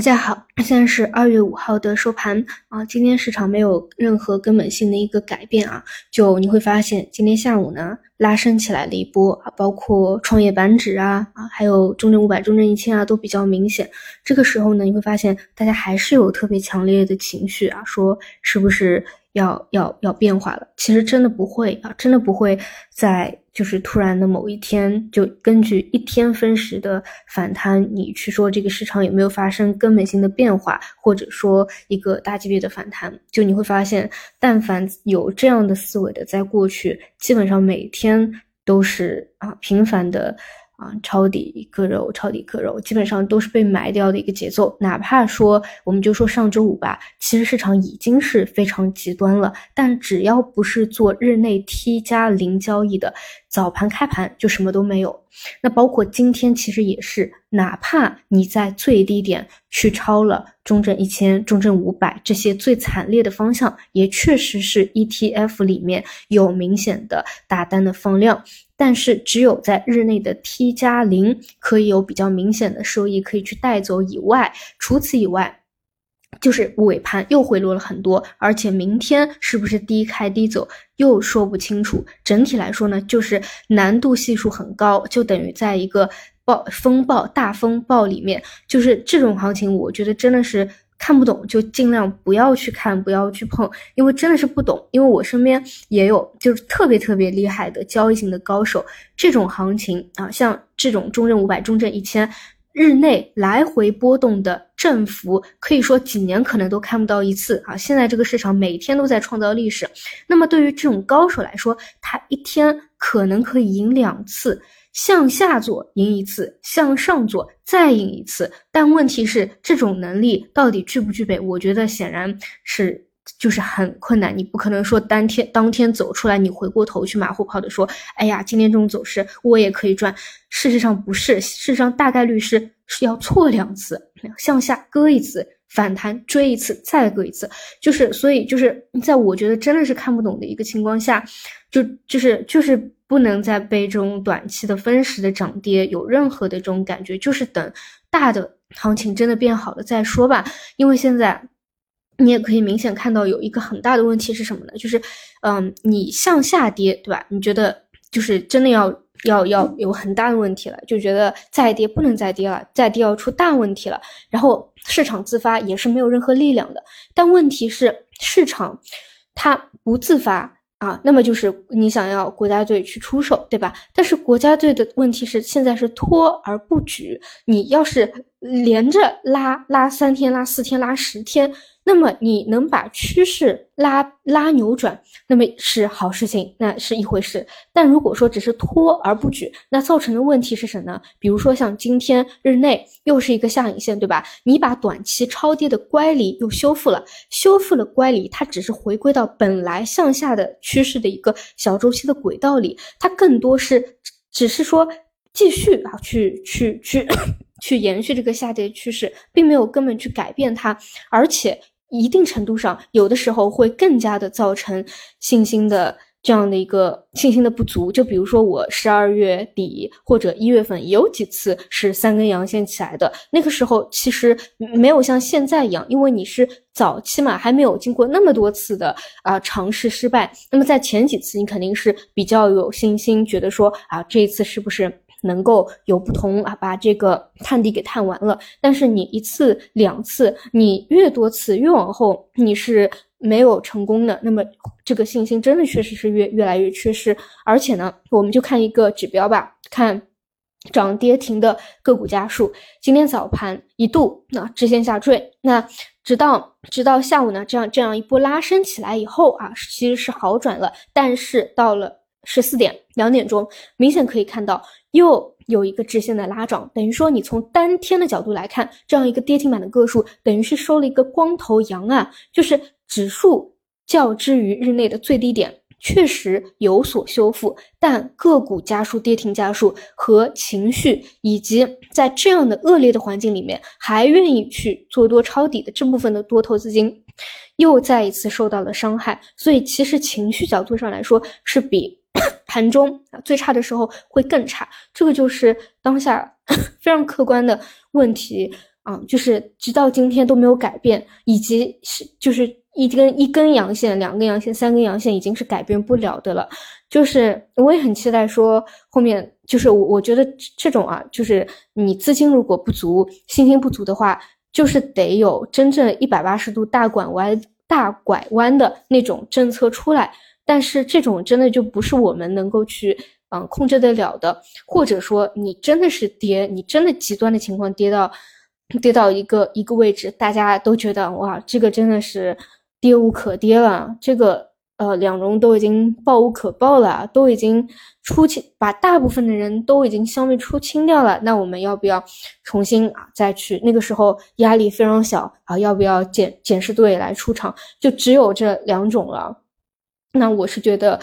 大家好，现在是二月五号的收盘啊，今天市场没有任何根本性的一个改变啊，就你会发现今天下午呢拉升起来了一波啊，包括创业板指啊啊，还有中证五百、中证一千啊都比较明显。这个时候呢，你会发现大家还是有特别强烈的情绪啊，说是不是？要要要变化了，其实真的不会啊，真的不会在就是突然的某一天就根据一天分时的反弹，你去说这个市场有没有发生根本性的变化，或者说一个大级别的反弹，就你会发现，但凡有这样的思维的，在过去基本上每天都是啊频繁的。啊，抄底割肉，抄底割肉，基本上都是被埋掉的一个节奏。哪怕说，我们就说上周五吧，其实市场已经是非常极端了。但只要不是做日内 T 加零交易的，早盘开盘就什么都没有。那包括今天其实也是，哪怕你在最低点去抄了中证一千、中证五百这些最惨烈的方向，也确实是 ETF 里面有明显的大单的放量。但是只有在日内的 T 加零可以有比较明显的收益可以去带走以外，除此以外，就是尾盘又回落了很多，而且明天是不是低开低走又说不清楚。整体来说呢，就是难度系数很高，就等于在一个暴风暴大风暴里面，就是这种行情，我觉得真的是。看不懂就尽量不要去看，不要去碰，因为真的是不懂。因为我身边也有就是特别特别厉害的交易型的高手，这种行情啊，像这种中证五百、中证一千，日内来回波动的振幅，可以说几年可能都看不到一次啊。现在这个市场每天都在创造历史，那么对于这种高手来说，他一天可能可以赢两次。向下做赢一次，向上做再赢一次，但问题是这种能力到底具不具备？我觉得显然是就是很困难。你不可能说当天当天走出来，你回过头去马后炮的说，哎呀，今天这种走势我也可以赚。事实上不是，事实上大概率是是要错两次，向下割一次，反弹追一次，再割一次，就是所以就是在我觉得真的是看不懂的一个情况下，就就是就是。不能再被这种短期的分时的涨跌有任何的这种感觉，就是等大的行情真的变好了再说吧。因为现在你也可以明显看到有一个很大的问题是什么呢？就是，嗯，你向下跌，对吧？你觉得就是真的要要要有很大的问题了，就觉得再跌不能再跌了，再跌要出大问题了。然后市场自发也是没有任何力量的。但问题是市场它不自发。啊，那么就是你想要国家队去出手，对吧？但是国家队的问题是现在是拖而不举，你要是连着拉拉三天、拉四天、拉十天。那么你能把趋势拉拉扭转，那么是好事情，那是一回事。但如果说只是拖而不举，那造成的问题是什么呢？比如说像今天日内又是一个下影线，对吧？你把短期超跌的乖离又修复了，修复了乖离，它只是回归到本来向下的趋势的一个小周期的轨道里，它更多是只是说继续啊，去去去去延续这个下跌趋势，并没有根本去改变它，而且。一定程度上，有的时候会更加的造成信心的这样的一个信心的不足。就比如说，我十二月底或者一月份有几次是三根阳线起来的，那个时候其实没有像现在一样，因为你是早期嘛，还没有经过那么多次的啊尝试失败。那么在前几次，你肯定是比较有信心，觉得说啊这一次是不是？能够有不同啊，把这个探底给探完了。但是你一次两次，你越多次越往后，你是没有成功的。那么这个信心真的确实是越越来越缺失。而且呢，我们就看一个指标吧，看涨跌停的个股家数。今天早盘一度那直线下坠，那直到直到下午呢，这样这样一波拉升起来以后啊，其实是好转了。但是到了。十四点两点钟，明显可以看到又有一个直线的拉涨，等于说你从单天的角度来看，这样一个跌停板的个数，等于是收了一个光头阳啊，就是指数较之于日内的最低点确实有所修复，但个股家数、跌停家数和情绪，以及在这样的恶劣的环境里面还愿意去做多抄底的这部分的多头资金，又再一次受到了伤害，所以其实情绪角度上来说是比。盘中啊，最差的时候会更差，这个就是当下 非常客观的问题。啊，就是直到今天都没有改变，以及是就是一根一根阳线、两根阳线、三根阳线已经是改变不了的了。就是我也很期待说后面，就是我我觉得这种啊，就是你资金如果不足、信心不足的话，就是得有真正一百八十度大拐弯、大拐弯的那种政策出来。但是这种真的就不是我们能够去嗯控制得了的，或者说你真的是跌，你真的极端的情况跌到跌到一个一个位置，大家都觉得哇，这个真的是跌无可跌了，这个呃两融都已经爆无可爆了，都已经出清，把大部分的人都已经消灭出清掉了，那我们要不要重新啊再去？那个时候压力非常小啊，要不要减减持队来出场？就只有这两种了。那我是觉得，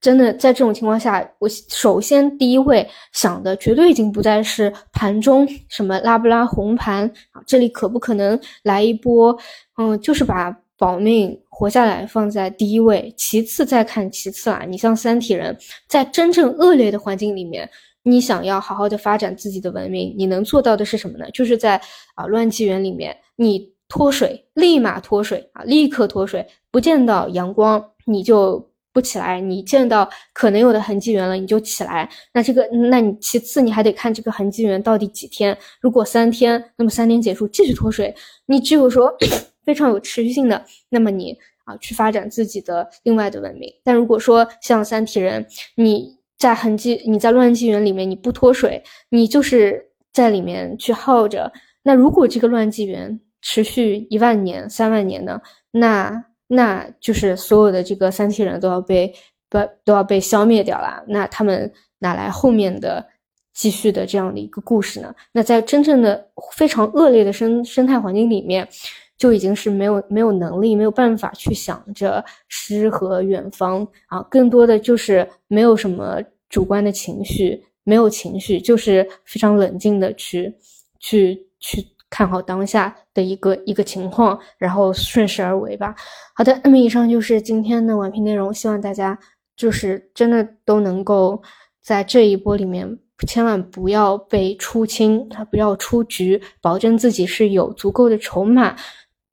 真的在这种情况下，我首先第一位想的绝对已经不再是盘中什么拉不拉红盘啊，这里可不可能来一波？嗯，就是把保命活下来放在第一位，其次再看其次啊。你像三体人，在真正恶劣的环境里面，你想要好好的发展自己的文明，你能做到的是什么呢？就是在啊乱纪元里面，你脱水，立马脱水啊，立刻脱水，不见到阳光。你就不起来，你见到可能有的痕迹源了，你就起来。那这个，那你其次你还得看这个痕迹源到底几天。如果三天，那么三天结束继续脱水。你只有说 非常有持续性的，那么你啊去发展自己的另外的文明。但如果说像三体人，你在痕迹你在乱纪元里面你不脱水，你就是在里面去耗着。那如果这个乱纪元持续一万年、三万年呢？那那就是所有的这个三体人都要被不都要被消灭掉了，那他们哪来后面的继续的这样的一个故事呢？那在真正的非常恶劣的生生态环境里面，就已经是没有没有能力、没有办法去想着诗和远方啊，更多的就是没有什么主观的情绪，没有情绪，就是非常冷静的去去去。看好当下的一个一个情况，然后顺势而为吧。好的，那么以上就是今天的晚评内容，希望大家就是真的都能够在这一波里面，千万不要被出清，啊，不要出局，保证自己是有足够的筹码，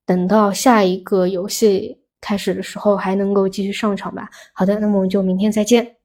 等到下一个游戏开始的时候还能够继续上场吧。好的，那么我们就明天再见。